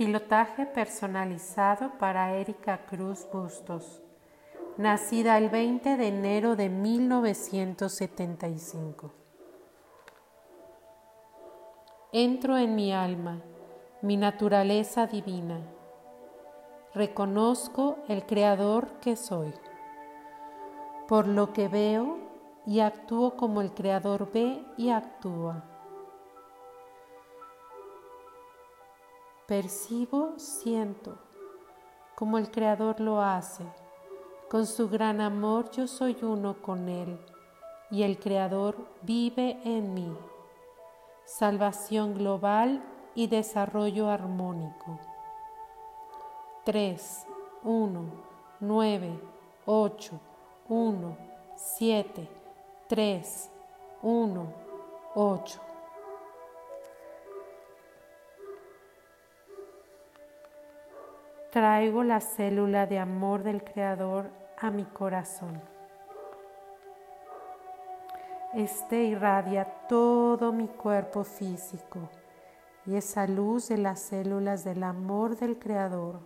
Pilotaje personalizado para Erika Cruz Bustos, nacida el 20 de enero de 1975. Entro en mi alma, mi naturaleza divina. Reconozco el creador que soy. Por lo que veo y actúo como el creador ve y actúa. Percibo, siento, como el Creador lo hace. Con su gran amor yo soy uno con Él y el Creador vive en mí. Salvación global y desarrollo armónico. 3, 1, 9, 8, 1, 7, 3, 1, 8. Traigo la célula de amor del Creador a mi corazón. Este irradia todo mi cuerpo físico y esa luz de las células del amor del Creador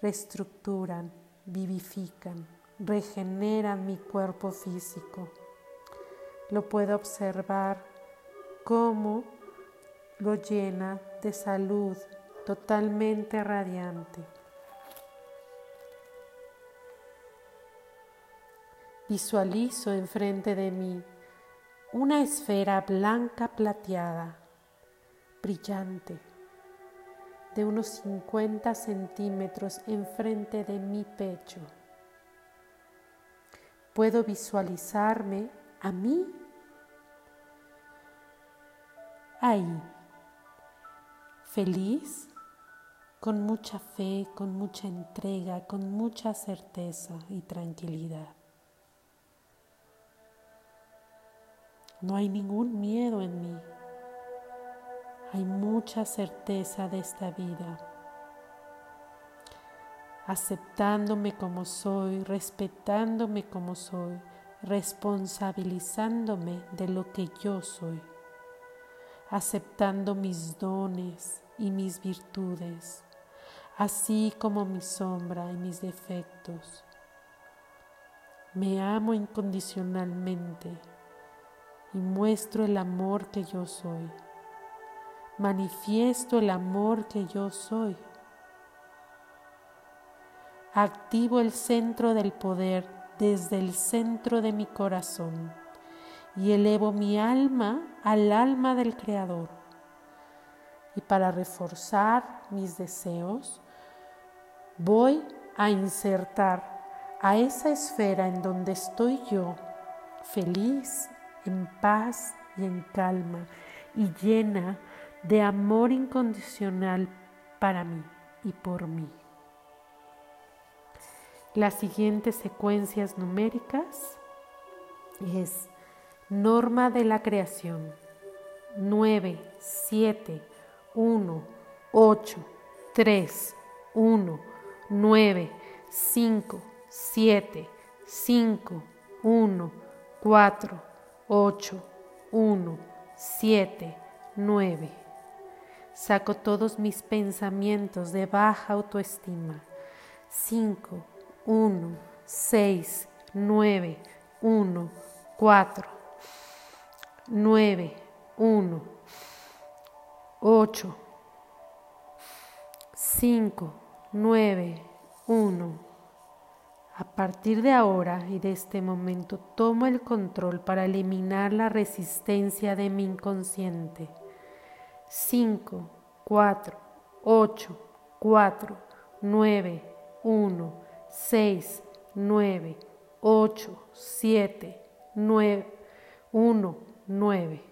reestructuran, vivifican, regeneran mi cuerpo físico. Lo puedo observar como lo llena de salud, totalmente radiante. Visualizo enfrente de mí una esfera blanca plateada, brillante, de unos 50 centímetros enfrente de mi pecho. Puedo visualizarme a mí ahí, feliz con mucha fe, con mucha entrega, con mucha certeza y tranquilidad. No hay ningún miedo en mí. Hay mucha certeza de esta vida. Aceptándome como soy, respetándome como soy, responsabilizándome de lo que yo soy, aceptando mis dones y mis virtudes así como mi sombra y mis defectos. Me amo incondicionalmente y muestro el amor que yo soy. Manifiesto el amor que yo soy. Activo el centro del poder desde el centro de mi corazón y elevo mi alma al alma del Creador. Y para reforzar mis deseos, voy a insertar a esa esfera en donde estoy yo, feliz, en paz y en calma, y llena de amor incondicional para mí y por mí. Las siguientes secuencias numéricas es norma de la creación 9, 7, 1, 8, 3, 1, 9, 5, 7, 5, 1, 4, 8, 1, 7, 9. Saco todos mis pensamientos de baja autoestima. 5, 1, 6, 9, 1, 4, 9, 1, 8, 5, 9, 1. A partir de ahora y de este momento tomo el control para eliminar la resistencia de mi inconsciente. 5, 4, 8, 4, 9, 1, 6, 9, 8, 7, 9, 1, 9.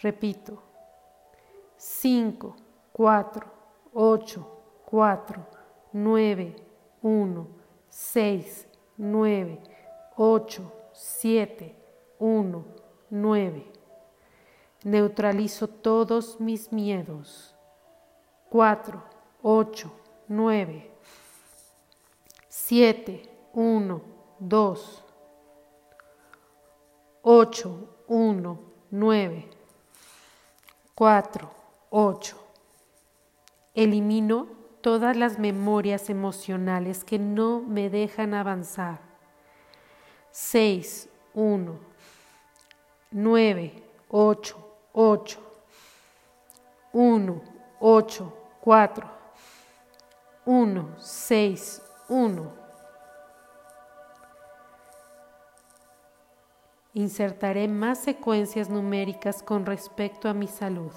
Repito. 5, 4, 8, 4, 9, 1, 6, 9, 8, 7, 1, 9. Neutralizo todos mis miedos. 4, 8, 9, 7, 1, 2, 8, 1, 9, 4, 8, Elimino todas las memorias emocionales que no me dejan avanzar. 6, 1, 9, 8, 8, 1, 8, 4, 1, 6, 1. Insertaré más secuencias numéricas con respecto a mi salud.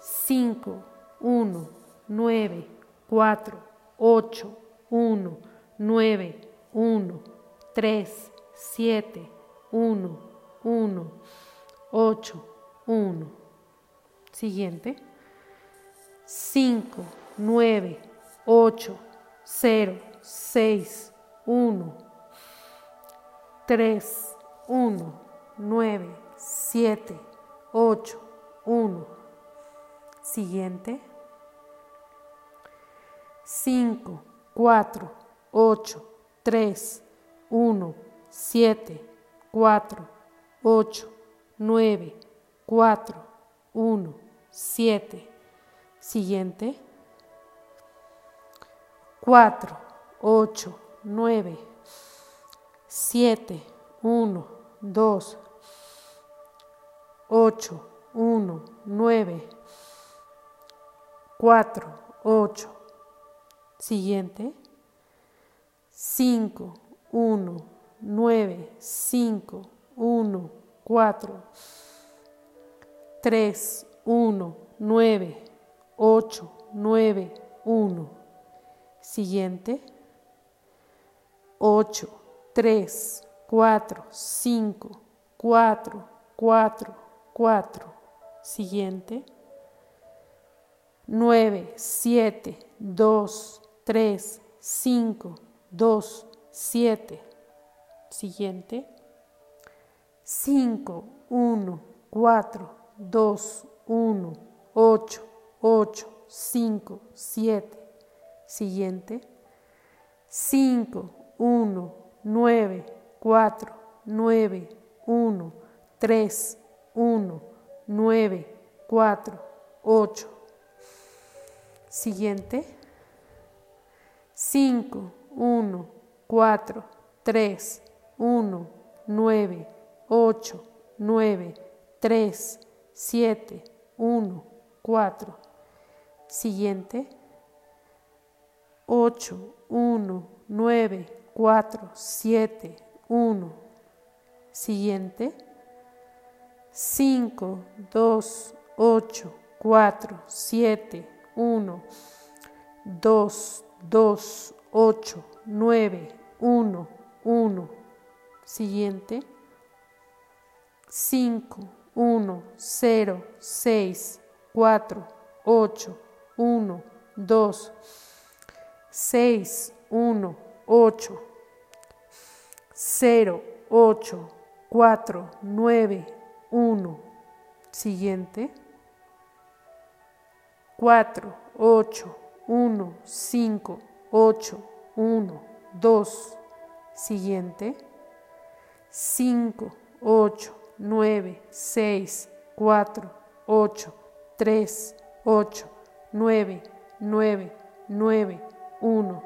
5, 1, 9, 4, 8, 1, 9, 1, 3, 7, 1, 1, 8, 1. Siguiente. 5, 9, 8, 0, 6, 1, 3, 1, 9, 7, 8, 1. Siguiente. 5, 4, 8, 3, 1, 7, 4, 8, 9, 4, 1, 7. Siguiente. 4, 8, 9, 7, 1, 2, 8, 1, 9, 4, 8. Siguiente. 5, 1, 9, 5, 1, 4, 3, 1, 9, 8, 9, 1. Siguiente. 8, 3, 4, 5, 4, 4, 4. Siguiente. 9, 7, 2, 3, 5, 2, 7. Siguiente. 5, 1, 4, 2, 1, 8, 8, 5, 7. Siguiente. 5, 1, 9, 4, 9, 1, 3, 1, 9, 4, 8. Siguiente. 5, 1, 4, 3, 1, 9, 8, 9, 3, 7, 1, 4. Siguiente. 8, 1, 9, 4, 7, 1. Siguiente. 5, 2, 8, 4, 7, 1, 2, 2, 8, 9, 1, 1. Siguiente. 5, 1, 0, 6, 4, 8, 1, 2, 6, 1, 8, 0, 8, 4, 9, 1. Siguiente. 4, 8, 1, 5, 8, 1, 2. Siguiente. 5, 8, 9, 6, 4, 8, 3, 8, 9, 9, 9, 1.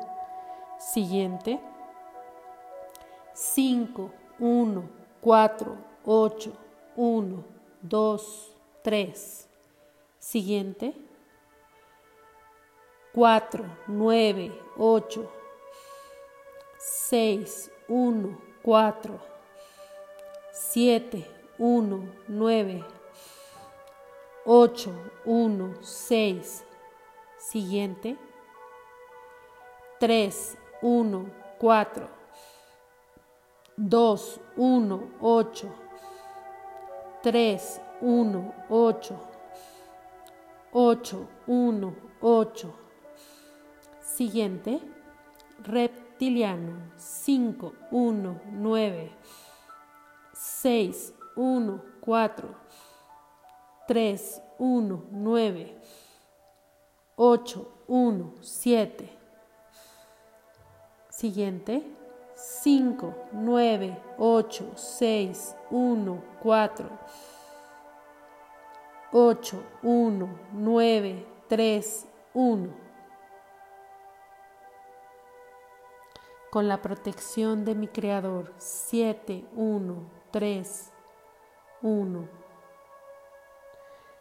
Siguiente. 5, 1, 4, 8, 1, 2, 3. Siguiente. 4, 9, 8, 6, 1, 4, 7, 1, 9, 8, 1, 6. Siguiente. 3, 1, 4, 2, 1, 8, 3, 1, 8, 8, 1, 8. Siguiente. Reptiliano. 5, 1, 9, 6, 1, 4, 3, 1, 9, 8, 1, 7. Siguiente. 5, 9, 8, 6, 1, 4, 8, 1, 9, 3, 1. Con la protección de mi Creador, 7, 1, 3, 1.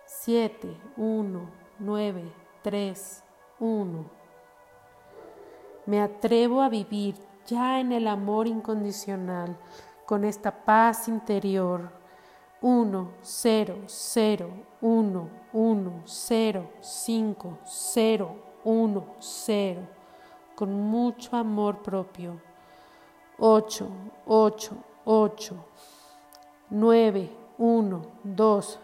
7, 1, 9, 3, 1. Me atrevo a vivir ya en el amor incondicional, con esta paz interior. 1, 0, 0, 1, 1, 0, 5, 0, 1, 0, con mucho amor propio. 8, 8, 8, 9, 1, 2,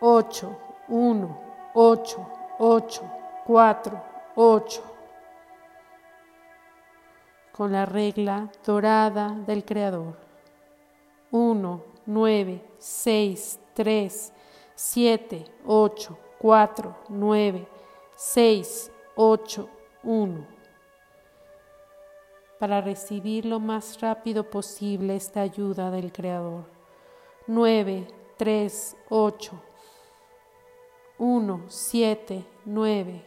8, 1, 8, 8, 4, 8 con la regla dorada del Creador. 1, 9, 6, 3, 7, 8, 4, 9, 6, 8, 1. Para recibir lo más rápido posible esta ayuda del Creador. 9, 3, 8, 1, 7, 9.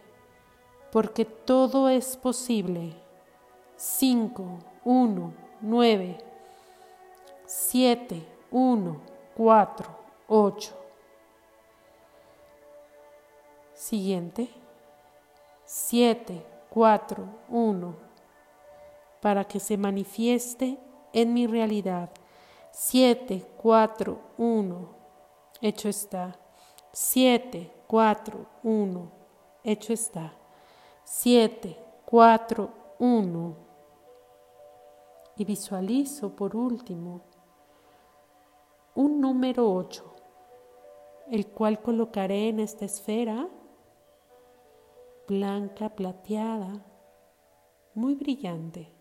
Porque todo es posible 5, 1, 9, 7, 1, 4, 8. Siguiente. 7, 4, 1. Para que se manifieste en mi realidad. 7, 4, 1. Hecho está. 7, 4, 1. Hecho está. 7, 4, 1 y visualizo por último un número 8, el cual colocaré en esta esfera blanca, plateada, muy brillante,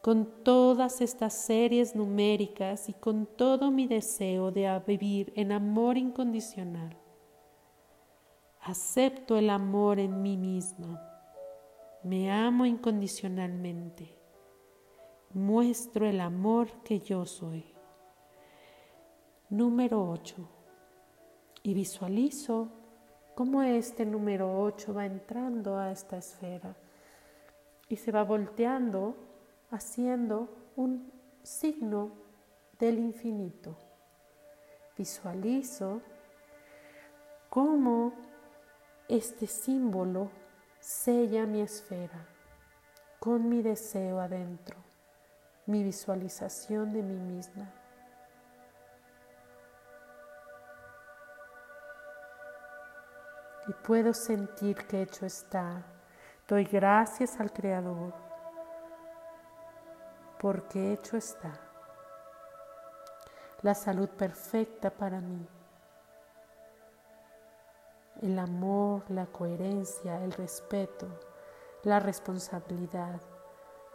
con todas estas series numéricas y con todo mi deseo de vivir en amor incondicional. Acepto el amor en mí misma. Me amo incondicionalmente muestro el amor que yo soy. Número 8. Y visualizo cómo este número 8 va entrando a esta esfera y se va volteando haciendo un signo del infinito. Visualizo cómo este símbolo sella mi esfera con mi deseo adentro mi visualización de mí misma. Y puedo sentir que hecho está. Doy gracias al Creador porque hecho está. La salud perfecta para mí. El amor, la coherencia, el respeto, la responsabilidad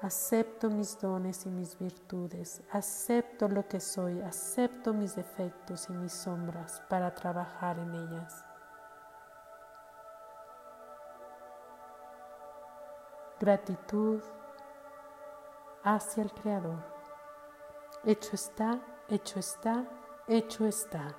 Acepto mis dones y mis virtudes, acepto lo que soy, acepto mis defectos y mis sombras para trabajar en ellas. Gratitud hacia el Creador. Hecho está, hecho está, hecho está.